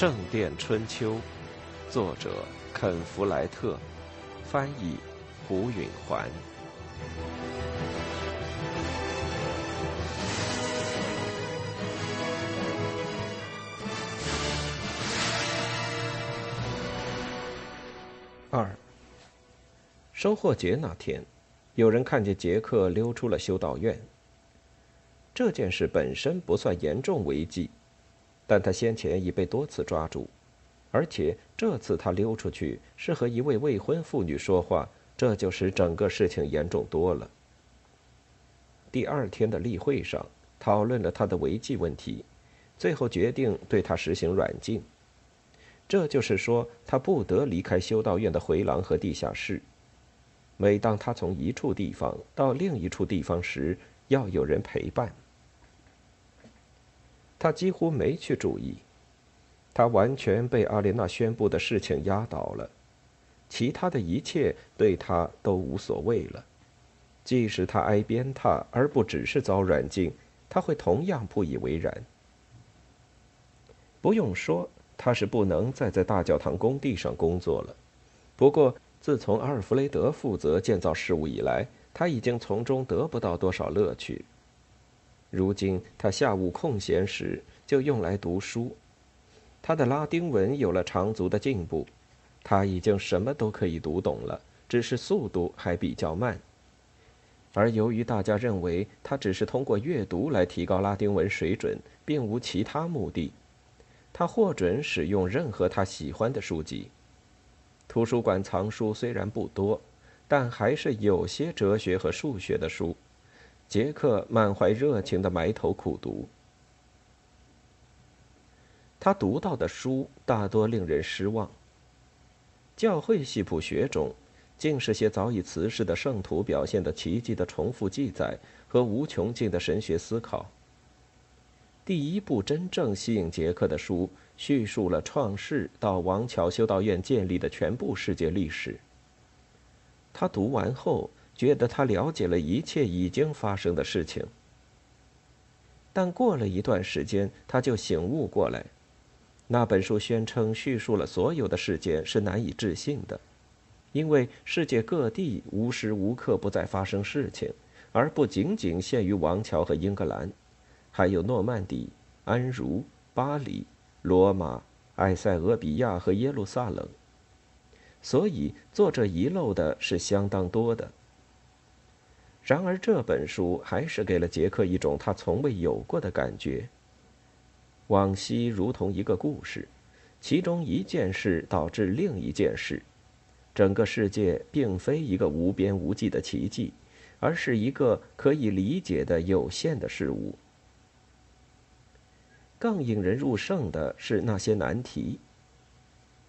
圣殿春秋》，作者肯·弗莱特，翻译胡允环。二，收获节那天，有人看见杰克溜出了修道院。这件事本身不算严重违纪，但他先前已被多次抓住，而且这次他溜出去是和一位未婚妇女说话，这就使整个事情严重多了。第二天的例会上，讨论了他的违纪问题，最后决定对他实行软禁。这就是说，他不得离开修道院的回廊和地下室。每当他从一处地方到另一处地方时，要有人陪伴。他几乎没去注意，他完全被阿莲娜宣布的事情压倒了，其他的一切对他都无所谓了。即使他挨鞭挞，而不只是遭软禁，他会同样不以为然。不用说。他是不能再在大教堂工地上工作了。不过，自从阿尔弗雷德负责建造事务以来，他已经从中得不到多少乐趣。如今，他下午空闲时就用来读书。他的拉丁文有了长足的进步，他已经什么都可以读懂了，只是速度还比较慢。而由于大家认为他只是通过阅读来提高拉丁文水准，并无其他目的。他获准使用任何他喜欢的书籍。图书馆藏书虽然不多，但还是有些哲学和数学的书。杰克满怀热情地埋头苦读。他读到的书大多令人失望。教会系谱学中，竟是些早已辞世的圣徒表现的奇迹的重复记载和无穷尽的神学思考。第一部真正吸引杰克的书，叙述了创世到王桥修道院建立的全部世界历史。他读完后，觉得他了解了一切已经发生的事情。但过了一段时间，他就醒悟过来，那本书宣称叙述了所有的事件是难以置信的，因为世界各地无时无刻不在发生事情，而不仅仅限于王桥和英格兰。还有诺曼底、安茹、巴黎、罗马、埃塞俄比亚和耶路撒冷，所以作者遗漏的是相当多的。然而这本书还是给了杰克一种他从未有过的感觉。往昔如同一个故事，其中一件事导致另一件事，整个世界并非一个无边无际的奇迹，而是一个可以理解的有限的事物。更引人入胜的是那些难题。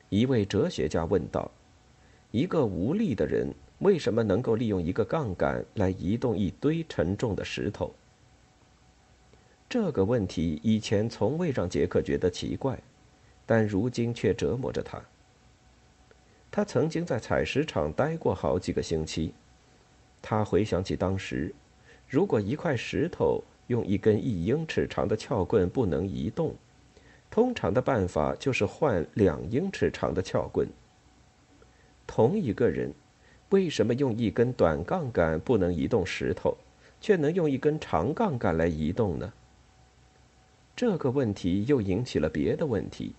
一位哲学家问道：“一个无力的人为什么能够利用一个杠杆来移动一堆沉重的石头？”这个问题以前从未让杰克觉得奇怪，但如今却折磨着他。他曾经在采石场待过好几个星期，他回想起当时，如果一块石头。用一根一英尺长的撬棍不能移动，通常的办法就是换两英尺长的撬棍。同一个人，为什么用一根短杠杆不能移动石头，却能用一根长杠杆来移动呢？这个问题又引起了别的问题。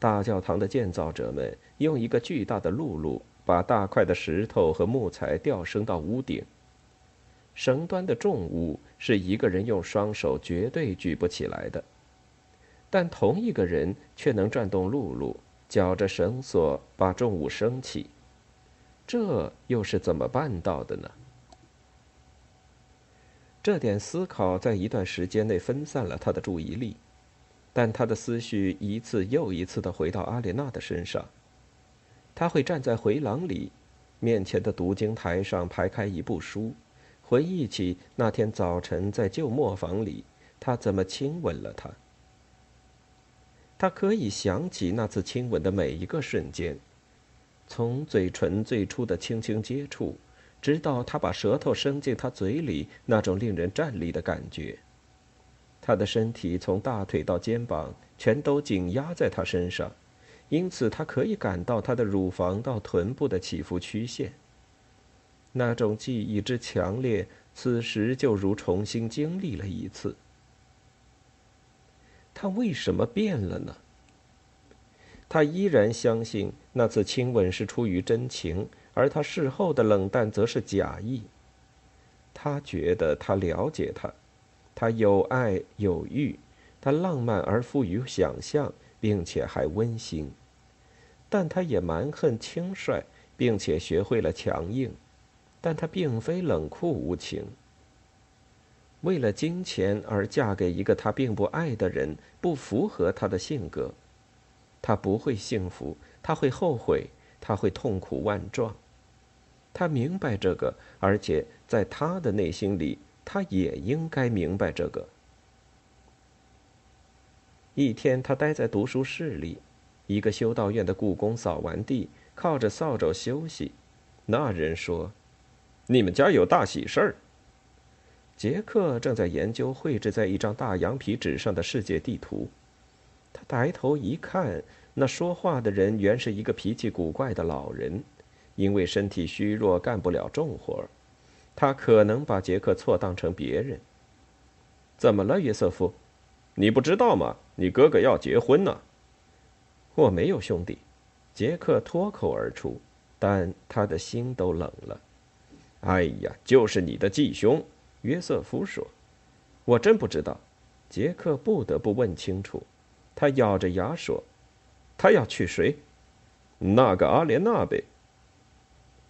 大教堂的建造者们用一个巨大的辘轳，把大块的石头和木材吊升到屋顶。绳端的重物是一个人用双手绝对举不起来的，但同一个人却能转动辘轳，绞着绳索把重物升起。这又是怎么办到的呢？这点思考在一段时间内分散了他的注意力，但他的思绪一次又一次的回到阿莲娜的身上。他会站在回廊里，面前的读经台上排开一部书。回忆起那天早晨在旧磨坊里，他怎么亲吻了她。他可以想起那次亲吻的每一个瞬间，从嘴唇最初的轻轻接触，直到他把舌头伸进他嘴里那种令人战栗的感觉。他的身体从大腿到肩膀全都紧压在她身上，因此他可以感到她的乳房到臀部的起伏曲线。那种记忆之强烈，此时就如重新经历了一次。他为什么变了呢？他依然相信那次亲吻是出于真情，而他事后的冷淡则是假意。他觉得他了解他，他有爱有欲，他浪漫而富于想象，并且还温馨，但他也蛮横轻率，并且学会了强硬。但她并非冷酷无情。为了金钱而嫁给一个他并不爱的人，不符合他的性格。他不会幸福，他会后悔，他会痛苦万状。他明白这个，而且在他的内心里，他也应该明白这个。一天，他待在读书室里，一个修道院的雇工扫完地，靠着扫帚休息。那人说。你们家有大喜事儿。杰克正在研究绘制在一张大羊皮纸上的世界地图，他抬头一看，那说话的人原是一个脾气古怪的老人，因为身体虚弱干不了重活他可能把杰克错当成别人。怎么了，约瑟夫？你不知道吗？你哥哥要结婚呢。我没有兄弟，杰克脱口而出，但他的心都冷了。哎呀，就是你的继兄，约瑟夫说：“我真不知道。”杰克不得不问清楚。他咬着牙说：“他要娶谁？那个阿莲娜呗。”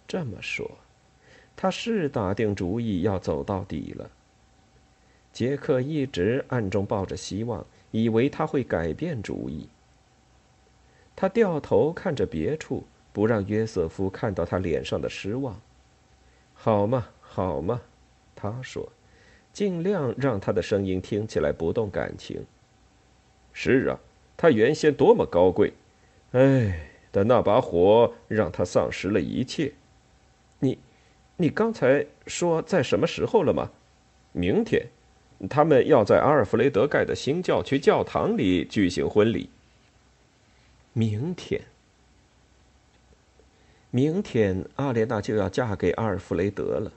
这么说，他是打定主意要走到底了。杰克一直暗中抱着希望，以为他会改变主意。他掉头看着别处，不让约瑟夫看到他脸上的失望。好嘛，好嘛，他说，尽量让他的声音听起来不动感情。是啊，他原先多么高贵，哎，但那把火让他丧失了一切。你，你刚才说在什么时候了吗？明天，他们要在阿尔弗雷德盖的新教区教堂里举行婚礼。明天。明天，阿莲娜就要嫁给阿尔弗雷德了。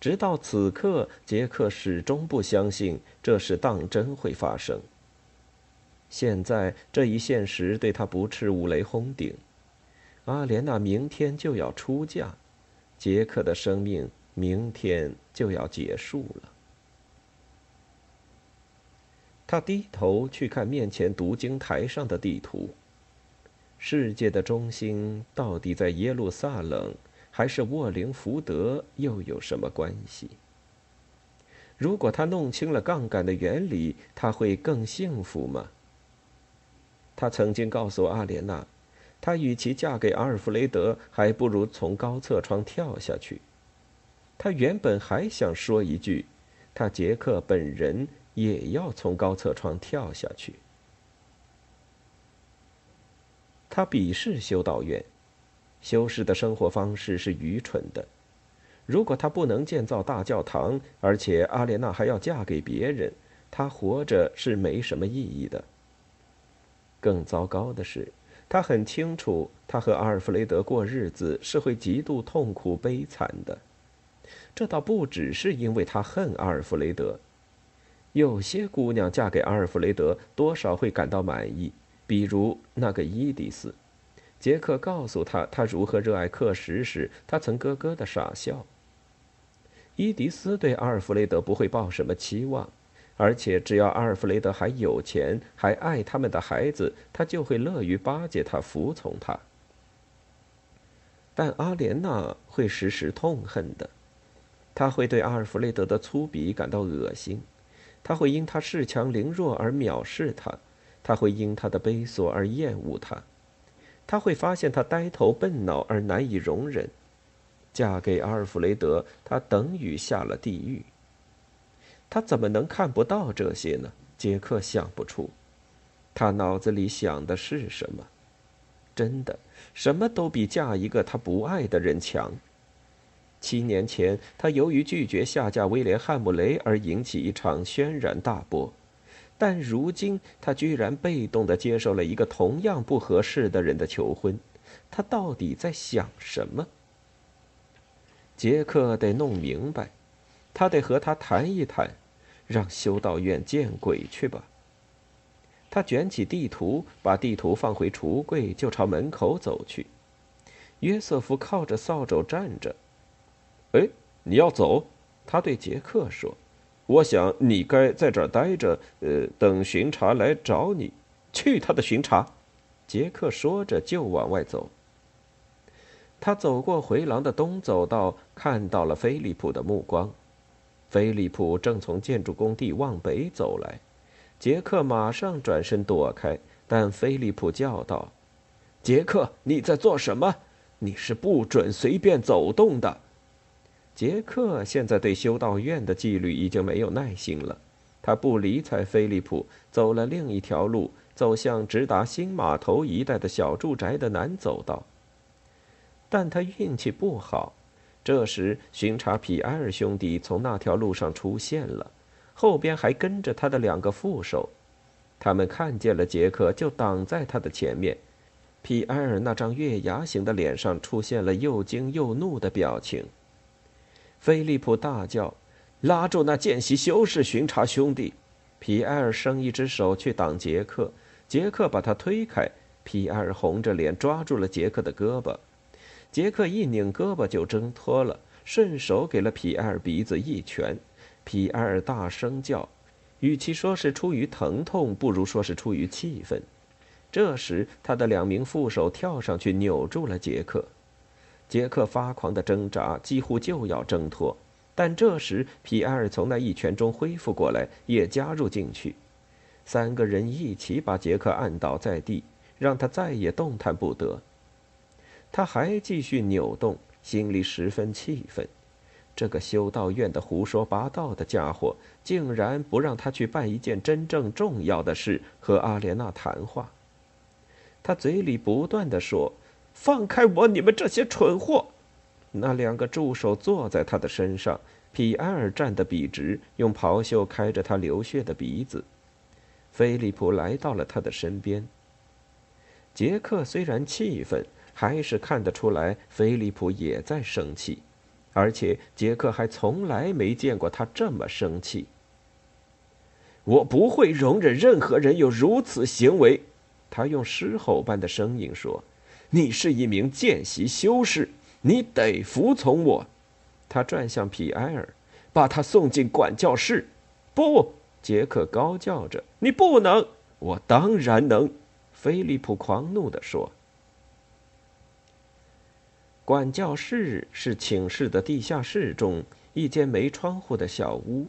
直到此刻，杰克始终不相信这事当真会发生。现在，这一现实对他不啻五雷轰顶。阿莲娜明天就要出嫁，杰克的生命明天就要结束了。他低头去看面前读经台上的地图。世界的中心到底在耶路撒冷，还是沃灵福德？又有什么关系？如果他弄清了杠杆的原理，他会更幸福吗？他曾经告诉阿莲娜，他与其嫁给阿尔弗雷德，还不如从高侧窗跳下去。他原本还想说一句，他杰克本人也要从高侧窗跳下去。他鄙视修道院，修士的生活方式是愚蠢的。如果他不能建造大教堂，而且阿莲娜还要嫁给别人，他活着是没什么意义的。更糟糕的是，他很清楚，他和阿尔弗雷德过日子是会极度痛苦悲惨的。这倒不只是因为他恨阿尔弗雷德，有些姑娘嫁给阿尔弗雷德，多少会感到满意。比如那个伊迪丝，杰克告诉他他如何热爱课时时，他曾咯咯的傻笑。伊迪丝对阿尔弗雷德不会抱什么期望，而且只要阿尔弗雷德还有钱，还爱他们的孩子，他就会乐于巴结他，服从他。但阿莲娜会时时痛恨的，他会对阿尔弗雷德的粗鄙感到恶心，他会因他恃强凌弱而藐视他。他会因他的悲索而厌恶他，他会发现他呆头笨脑而难以容忍。嫁给阿尔弗雷德，他等于下了地狱。他怎么能看不到这些呢？杰克想不出，他脑子里想的是什么？真的，什么都比嫁一个他不爱的人强。七年前，他由于拒绝下嫁威廉·汉姆雷而引起一场轩然大波。但如今他居然被动的接受了一个同样不合适的人的求婚，他到底在想什么？杰克得弄明白，他得和他谈一谈，让修道院见鬼去吧。他卷起地图，把地图放回橱柜，就朝门口走去。约瑟夫靠着扫帚站着。“哎，你要走？”他对杰克说。“我想你该在这儿待着，呃，等巡查来找你。”“去他的巡查！”杰克说着就往外走。他走过回廊的东走道，看到了菲利普的目光。菲利普正从建筑工地往北走来。杰克马上转身躲开，但菲利普叫道：“杰克，你在做什么？你是不准随便走动的。”杰克现在对修道院的纪律已经没有耐心了，他不理睬菲利普，走了另一条路，走向直达新码头一带的小住宅的南走道。但他运气不好，这时巡查皮埃尔兄弟从那条路上出现了。后边还跟着他的两个副手，他们看见了杰克，就挡在他的前面。皮埃尔那张月牙形的脸上出现了又惊又怒的表情。菲利普大叫：“拉住那见习修士巡查兄弟！”皮埃尔伸一只手去挡杰克，杰克把他推开。皮埃尔红着脸抓住了杰克的胳膊，杰克一拧胳膊就挣脱了，顺手给了皮埃尔鼻子一拳。皮埃尔大声叫，与其说是出于疼痛，不如说是出于气愤。这时，他的两名副手跳上去扭住了杰克。杰克发狂的挣扎，几乎就要挣脱。但这时，皮埃尔从那一拳中恢复过来，也加入进去。三个人一起把杰克按倒在地，让他再也动弹不得。他还继续扭动，心里十分气愤。这个修道院的胡说八道的家伙，竟然不让他去办一件真正重要的事，和阿莲娜谈话。他嘴里不断的说：“放开我，你们这些蠢货！”那两个助手坐在他的身上，皮埃尔站得笔直，用袍袖开着他流血的鼻子。菲利普来到了他的身边。杰克虽然气愤，还是看得出来菲利普也在生气。而且杰克还从来没见过他这么生气。我不会容忍任何人有如此行为，他用狮吼般的声音说：“你是一名见习修士，你得服从我。”他转向皮埃尔，把他送进管教室。不，杰克高叫着：“你不能！”我当然能，菲利普狂怒地说。管教室是寝室的地下室中一间没窗户的小屋，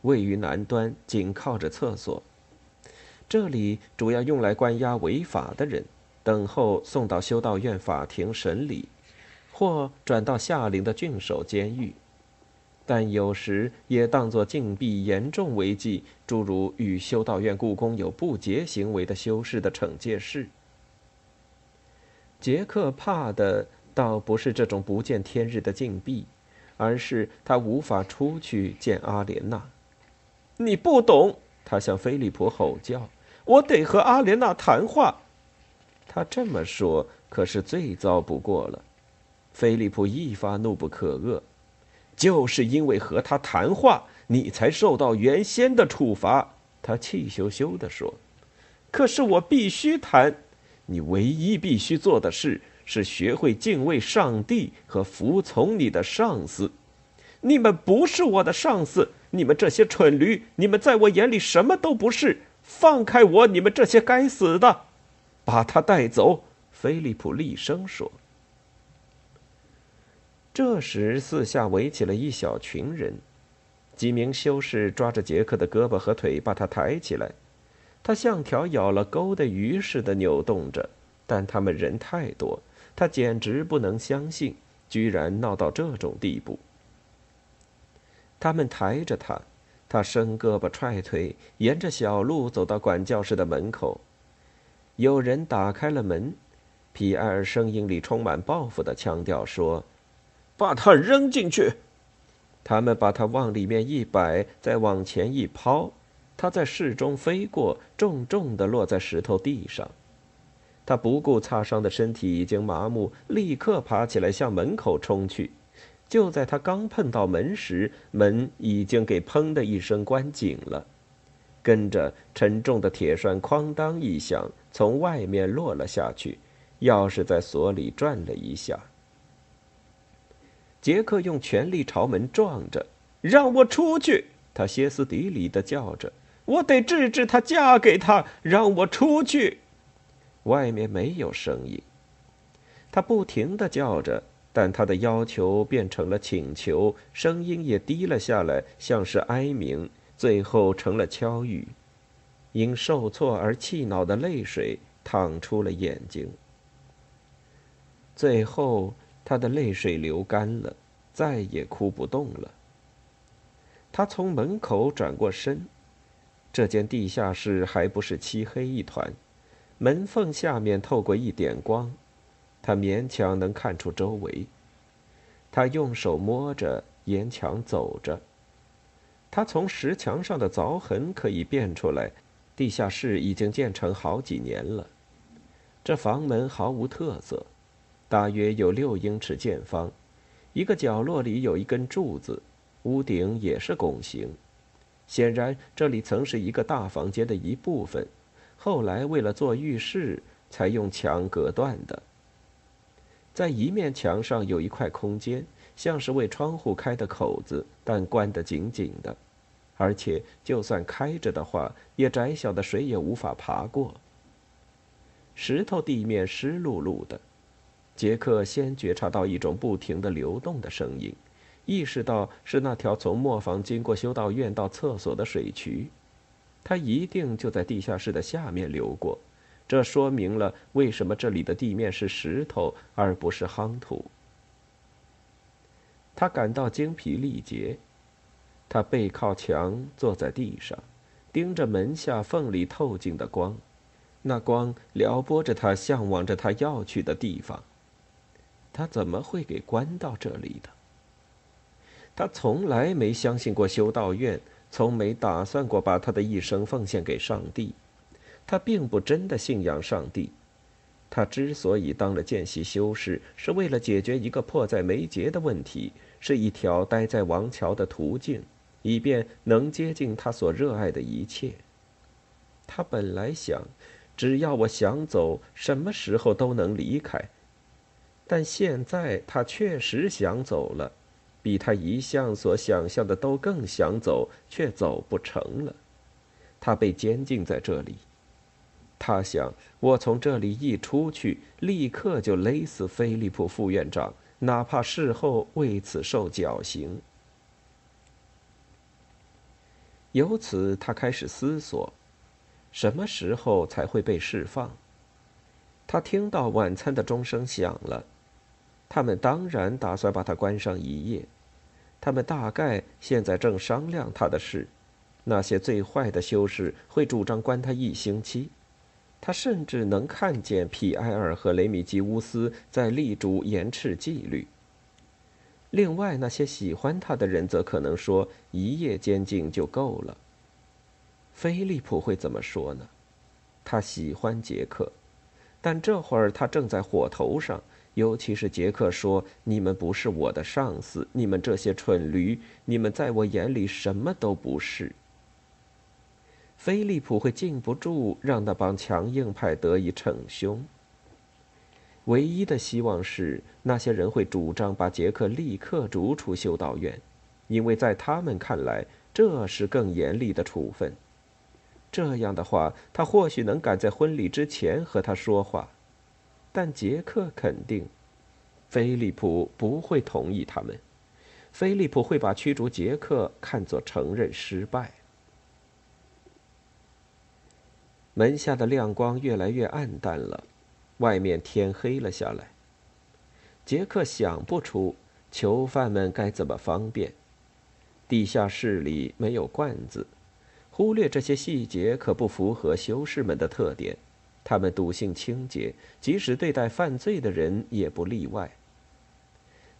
位于南端，紧靠着厕所。这里主要用来关押违法的人，等候送到修道院法庭审理，或转到下陵的郡守监狱。但有时也当作禁闭严重违纪，诸如与修道院雇工有不洁行为的修士的惩戒室。杰克怕的。倒不是这种不见天日的禁闭，而是他无法出去见阿莲娜。你不懂，他向菲利普吼叫：“我得和阿莲娜谈话。”他这么说可是最糟不过了。菲利普一发怒不可遏：“就是因为和他谈话，你才受到原先的处罚。”他气羞羞地说：“可是我必须谈，你唯一必须做的事。”是学会敬畏上帝和服从你的上司。你们不是我的上司，你们这些蠢驴，你们在我眼里什么都不是。放开我，你们这些该死的！把他带走！菲利普厉声说。这时，四下围起了一小群人，几名修士抓着杰克的胳膊和腿，把他抬起来。他像条咬了钩的鱼似的扭动着，但他们人太多。他简直不能相信，居然闹到这种地步。他们抬着他，他伸胳膊踹腿，沿着小路走到管教室的门口。有人打开了门，皮埃尔声音里充满报复的腔调说：“把他扔进去。”他们把他往里面一摆，再往前一抛，他在室中飞过，重重的落在石头地上。他不顾擦伤的身体已经麻木，立刻爬起来向门口冲去。就在他刚碰到门时，门已经给“砰”的一声关紧了，跟着沉重的铁栓“哐当”一响，从外面落了下去，钥匙在锁里转了一下。杰克用全力朝门撞着：“让我出去！”他歇斯底里的叫着：“我得治治她，嫁给他！让我出去！”外面没有声音。他不停的叫着，但他的要求变成了请求，声音也低了下来，像是哀鸣，最后成了敲语。因受挫而气恼的泪水淌出了眼睛。最后，他的泪水流干了，再也哭不动了。他从门口转过身，这间地下室还不是漆黑一团。门缝下面透过一点光，他勉强能看出周围。他用手摸着沿墙走着。他从石墙上的凿痕可以辨出来，地下室已经建成好几年了。这房门毫无特色，大约有六英尺见方，一个角落里有一根柱子，屋顶也是拱形。显然，这里曾是一个大房间的一部分。后来为了做浴室，才用墙隔断的。在一面墙上有一块空间，像是为窗户开的口子，但关得紧紧的，而且就算开着的话，也窄小的谁也无法爬过。石头地面湿漉漉的，杰克先觉察到一种不停的流动的声音，意识到是那条从磨坊经过修道院到厕所的水渠。它一定就在地下室的下面流过，这说明了为什么这里的地面是石头而不是夯土。他感到精疲力竭，他背靠墙坐在地上，盯着门下缝里透进的光，那光撩拨着他，向往着他要去的地方。他怎么会给关到这里的？他从来没相信过修道院。从没打算过把他的一生奉献给上帝，他并不真的信仰上帝。他之所以当了见习修士，是为了解决一个迫在眉睫的问题，是一条待在王桥的途径，以便能接近他所热爱的一切。他本来想，只要我想走，什么时候都能离开。但现在他确实想走了。比他一向所想象的都更想走，却走不成了。他被监禁在这里。他想，我从这里一出去，立刻就勒死菲利普副院长，哪怕事后为此受绞刑。由此，他开始思索，什么时候才会被释放？他听到晚餐的钟声响了。他们当然打算把他关上一夜，他们大概现在正商量他的事。那些最坏的修士会主张关他一星期。他甚至能看见皮埃尔和雷米吉乌斯在力主延迟纪律。另外，那些喜欢他的人则可能说一夜监禁就够了。菲利普会怎么说呢？他喜欢杰克，但这会儿他正在火头上。尤其是杰克说：“你们不是我的上司，你们这些蠢驴，你们在我眼里什么都不是。”菲利普会禁不住让那帮强硬派得以逞凶。唯一的希望是，那些人会主张把杰克立刻逐出修道院，因为在他们看来，这是更严厉的处分。这样的话，他或许能赶在婚礼之前和他说话。但杰克肯定，菲利普不会同意他们。菲利普会把驱逐杰克看作承认失败。门下的亮光越来越暗淡了，外面天黑了下来。杰克想不出囚犯们该怎么方便。地下室里没有罐子，忽略这些细节可不符合修士们的特点。他们笃信清洁，即使对待犯罪的人也不例外。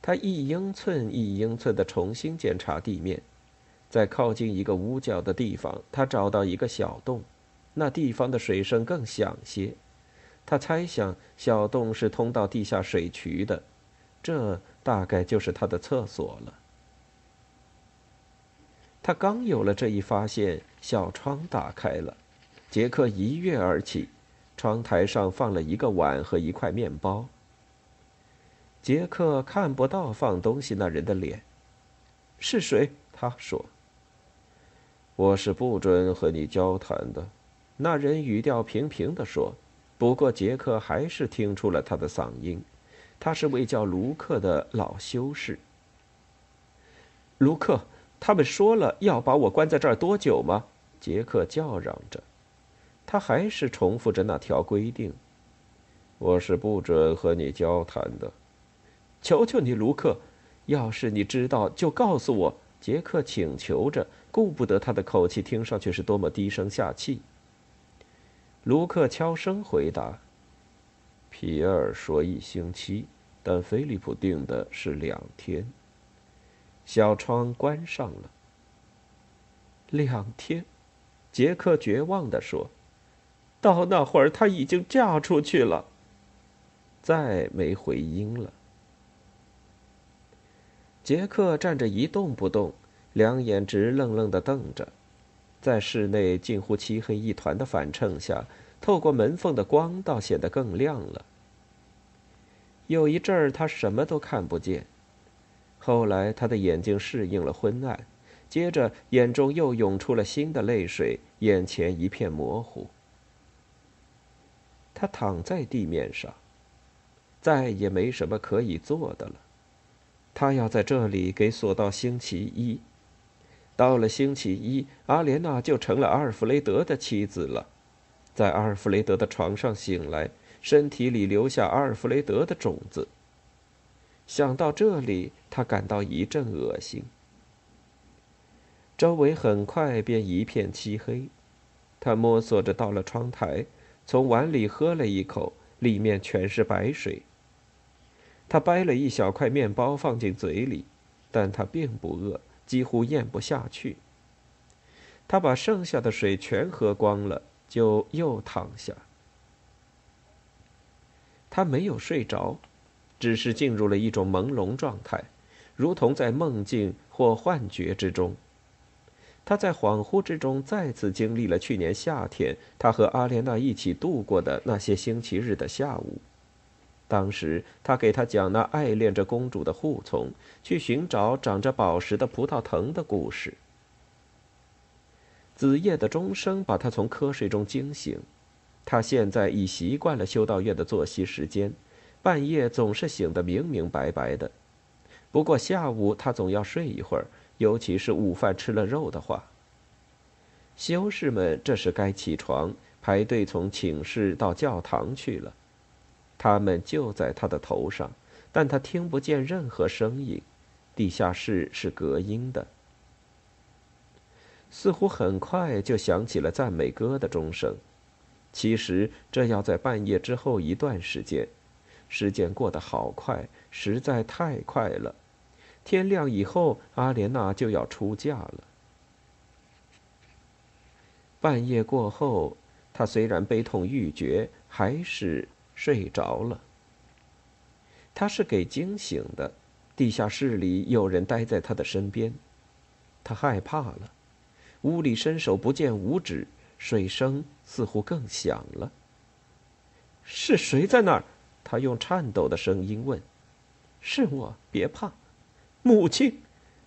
他一英寸一英寸地重新检查地面，在靠近一个屋角的地方，他找到一个小洞，那地方的水声更响些。他猜想小洞是通到地下水渠的，这大概就是他的厕所了。他刚有了这一发现，小窗打开了，杰克一跃而起，窗台上放了一个碗和一块面包。杰克看不到放东西那人的脸，是谁？他说。我是不准和你交谈的，那人语调平平地说。不过杰克还是听出了他的嗓音，他是位叫卢克的老修士。卢克，他们说了要把我关在这儿多久吗？杰克叫嚷着，他还是重复着那条规定。我是不准和你交谈的，求求你，卢克，要是你知道，就告诉我。杰克请求着。顾不得他的口气听上去是多么低声下气。卢克悄声回答：“皮尔说一星期，但菲利普定的是两天。”小窗关上了。两天，杰克绝望地说：“到那会儿，她已经嫁出去了。”再没回音了。杰克站着一动不动。两眼直愣愣地瞪着，在室内近乎漆黑一团的反衬下，透过门缝的光倒显得更亮了。有一阵儿他什么都看不见，后来他的眼睛适应了昏暗，接着眼中又涌出了新的泪水，眼前一片模糊。他躺在地面上，再也没什么可以做的了。他要在这里给锁到星期一。到了星期一，阿莲娜就成了阿尔弗雷德的妻子了，在阿尔弗雷德的床上醒来，身体里留下阿尔弗雷德的种子。想到这里，他感到一阵恶心。周围很快便一片漆黑，他摸索着到了窗台，从碗里喝了一口，里面全是白水。他掰了一小块面包放进嘴里，但他并不饿。几乎咽不下去。他把剩下的水全喝光了，就又躺下。他没有睡着，只是进入了一种朦胧状态，如同在梦境或幻觉之中。他在恍惚之中再次经历了去年夏天他和阿莲娜一起度过的那些星期日的下午。当时，他给他讲那爱恋着公主的护从去寻找长着宝石的葡萄藤的故事。子夜的钟声把他从瞌睡中惊醒，他现在已习惯了修道院的作息时间，半夜总是醒得明明白白的。不过下午他总要睡一会儿，尤其是午饭吃了肉的话。修士们这时该起床，排队从寝室到教堂去了。他们就在他的头上，但他听不见任何声音。地下室是隔音的。似乎很快就响起了赞美歌的钟声。其实这要在半夜之后一段时间。时间过得好快，实在太快了。天亮以后，阿莲娜就要出嫁了。半夜过后，她虽然悲痛欲绝，还是。睡着了。她是给惊醒的，地下室里有人待在她的身边，她害怕了。屋里伸手不见五指，水声似乎更响了。是谁在那儿？他用颤抖的声音问。是我，别怕，母亲。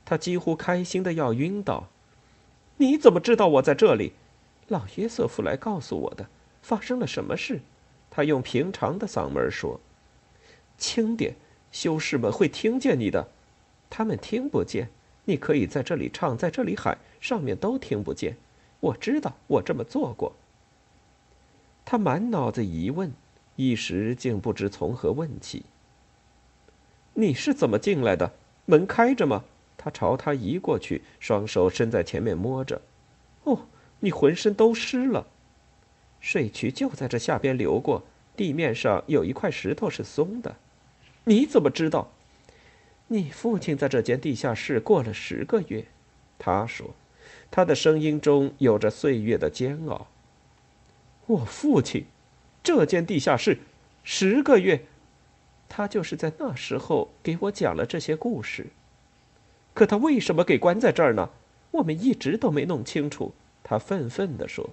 他几乎开心的要晕倒。你怎么知道我在这里？老约瑟夫来告诉我的。发生了什么事？他用平常的嗓门说：“轻点，修士们会听见你的。他们听不见，你可以在这里唱，在这里喊，上面都听不见。我知道，我这么做过。”他满脑子疑问，一时竟不知从何问起。你是怎么进来的？门开着吗？他朝他移过去，双手伸在前面摸着。哦，你浑身都湿了。水渠就在这下边流过，地面上有一块石头是松的。你怎么知道？你父亲在这间地下室过了十个月。他说，他的声音中有着岁月的煎熬。我父亲，这间地下室，十个月，他就是在那时候给我讲了这些故事。可他为什么给关在这儿呢？我们一直都没弄清楚。他愤愤地说：“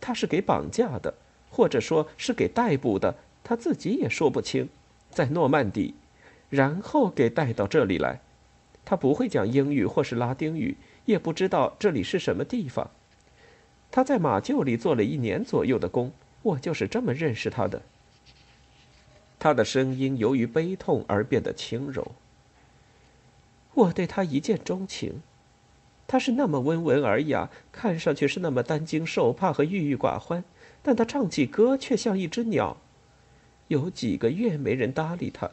他是给绑架的，或者说是给逮捕的，他自己也说不清。在诺曼底，然后给带到这里来。他不会讲英语或是拉丁语，也不知道这里是什么地方。他在马厩里做了一年左右的工，我就是这么认识他的。”他的声音由于悲痛而变得轻柔。我对他一见钟情。他是那么温文尔雅，看上去是那么担惊受怕和郁郁寡欢，但他唱起歌却像一只鸟。有几个月没人搭理他，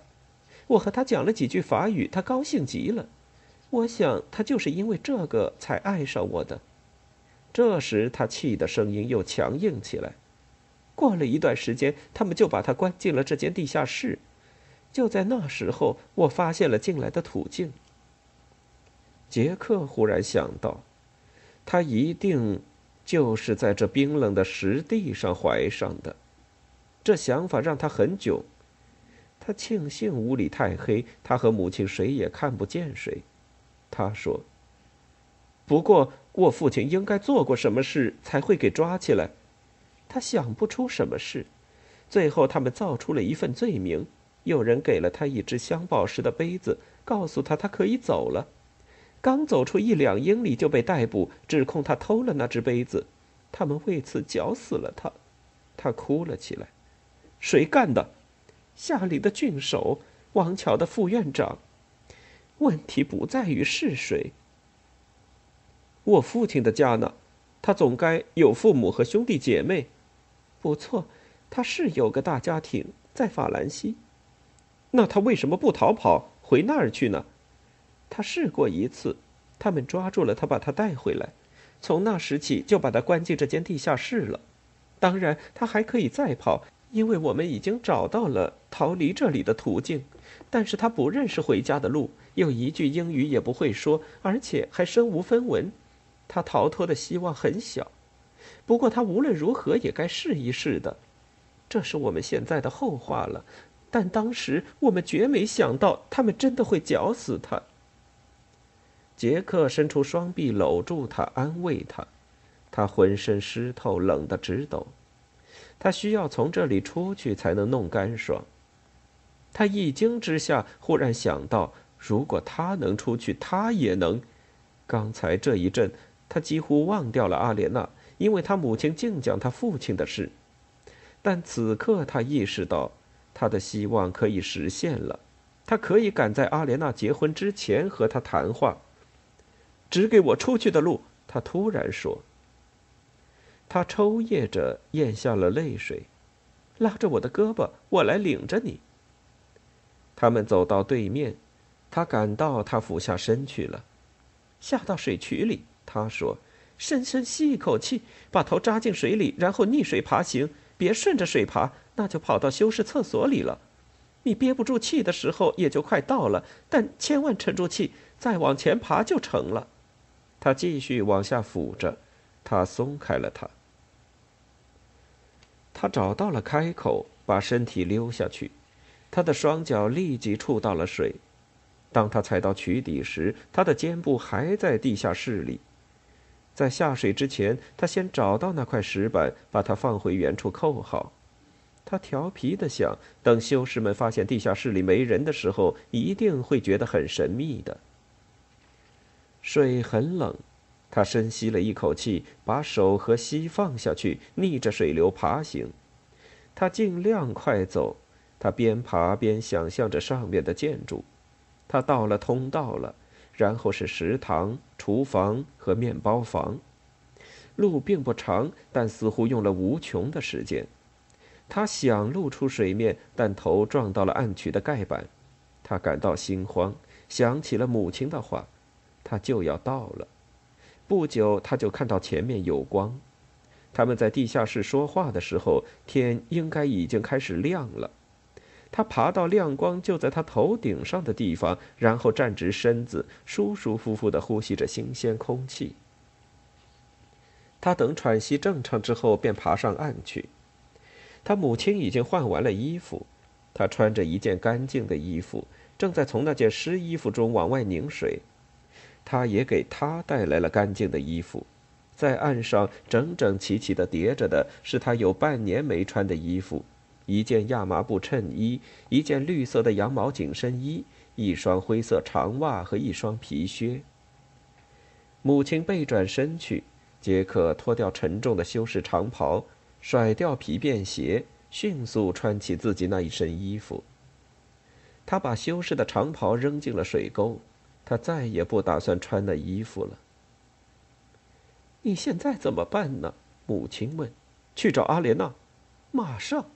我和他讲了几句法语，他高兴极了。我想他就是因为这个才爱上我的。这时他气的声音又强硬起来。过了一段时间，他们就把他关进了这间地下室。就在那时候，我发现了进来的途径。杰克忽然想到，他一定就是在这冰冷的石地上怀上的。这想法让他很久。他庆幸屋里太黑，他和母亲谁也看不见谁。他说：“不过我父亲应该做过什么事才会给抓起来？他想不出什么事。最后他们造出了一份罪名，有人给了他一只镶宝石的杯子，告诉他他可以走了。”刚走出一两英里就被逮捕，指控他偷了那只杯子，他们为此绞死了他。他哭了起来。谁干的？下里的郡守，王桥的副院长。问题不在于是谁。我父亲的家呢？他总该有父母和兄弟姐妹。不错，他是有个大家庭，在法兰西。那他为什么不逃跑回那儿去呢？他试过一次，他们抓住了他，把他带回来。从那时起，就把他关进这间地下室了。当然，他还可以再跑，因为我们已经找到了逃离这里的途径。但是他不认识回家的路，又一句英语也不会说，而且还身无分文。他逃脱的希望很小。不过他无论如何也该试一试的。这是我们现在的后话了。但当时我们绝没想到，他们真的会绞死他。杰克伸出双臂搂住他，安慰他。他浑身湿透，冷得直抖。他需要从这里出去才能弄干爽。他一惊之下，忽然想到，如果他能出去，他也能。刚才这一阵，他几乎忘掉了阿莲娜，因为他母亲净讲他父亲的事。但此刻，他意识到，他的希望可以实现了。他可以赶在阿莲娜结婚之前和他谈话。指给我出去的路，他突然说。他抽噎着，咽下了泪水，拉着我的胳膊，我来领着你。他们走到对面，他感到他俯下身去了，下到水渠里。他说：“深深吸一口气，把头扎进水里，然后逆水爬行，别顺着水爬，那就跑到修士厕所里了。你憋不住气的时候，也就快到了，但千万沉住气，再往前爬就成了。”他继续往下俯着，他松开了他。他找到了开口，把身体溜下去，他的双脚立即触到了水。当他踩到渠底时，他的肩部还在地下室里。在下水之前，他先找到那块石板，把它放回原处扣好。他调皮的想，等修士们发现地下室里没人的时候，一定会觉得很神秘的。水很冷，他深吸了一口气，把手和膝放下去，逆着水流爬行。他尽量快走，他边爬边想象着上面的建筑。他到了通道了，然后是食堂、厨房和面包房。路并不长，但似乎用了无穷的时间。他想露出水面，但头撞到了暗渠的盖板。他感到心慌，想起了母亲的话。他就要到了，不久他就看到前面有光。他们在地下室说话的时候，天应该已经开始亮了。他爬到亮光就在他头顶上的地方，然后站直身子，舒舒服服地呼吸着新鲜空气。他等喘息正常之后，便爬上岸去。他母亲已经换完了衣服，他穿着一件干净的衣服，正在从那件湿衣服中往外拧水。他也给他带来了干净的衣服，在岸上整整齐齐地叠着的是他有半年没穿的衣服。一件亚麻布衬衣，一件绿色的羊毛紧身衣，一双灰色长袜和一双皮靴。母亲背转身去，杰克脱掉沉重的修饰长袍，甩掉皮便鞋，迅速穿起自己那一身衣服。他把修饰的长袍扔进了水沟，他再也不打算穿那衣服了。你现在怎么办呢？母亲问。去找阿莲娜，马上。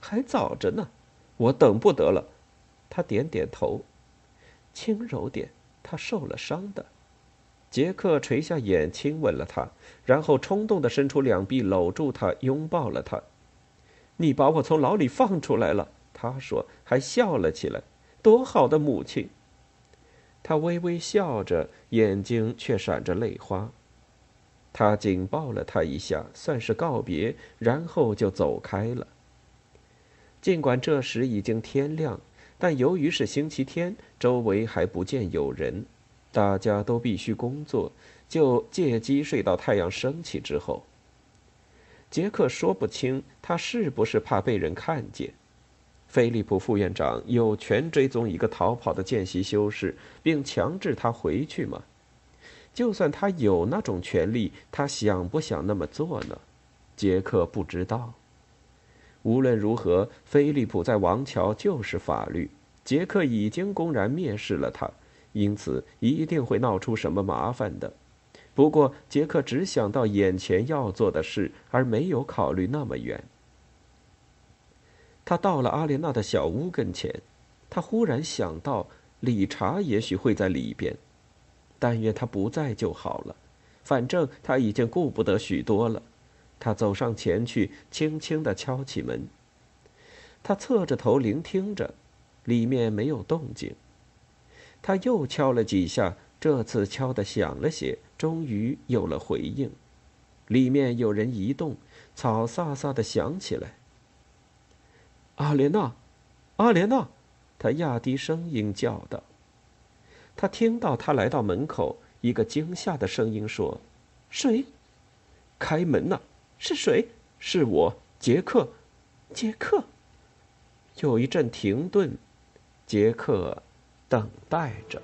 还早着呢，我等不得了。他点点头，轻柔点，他受了伤的。杰克垂下眼，亲吻了他，然后冲动地伸出两臂搂住他，拥抱了他。你把我从牢里放出来了，他说，还笑了起来。多好的母亲！他微微笑着，眼睛却闪着泪花。他紧抱了他一下，算是告别，然后就走开了。尽管这时已经天亮，但由于是星期天，周围还不见有人，大家都必须工作，就借机睡到太阳升起之后。杰克说不清他是不是怕被人看见。菲利普副院长有权追踪一个逃跑的见习修士，并强制他回去吗？就算他有那种权利，他想不想那么做呢？杰克不知道。无论如何，菲利普在王桥就是法律。杰克已经公然蔑视了他，因此一定会闹出什么麻烦的。不过，杰克只想到眼前要做的事，而没有考虑那么远。他到了阿莲娜的小屋跟前，他忽然想到理查也许会在里边。但愿他不在就好了，反正他已经顾不得许多了。他走上前去，轻轻地敲起门。他侧着头聆听着，里面没有动静。他又敲了几下，这次敲得响了些，终于有了回应。里面有人移动，草飒飒地响起来。阿莲娜，阿莲娜，他压低声音叫道。他听到他来到门口，一个惊吓的声音说：“谁？开门呐！”是谁？是我，杰克。杰克。有一阵停顿，杰克等待着。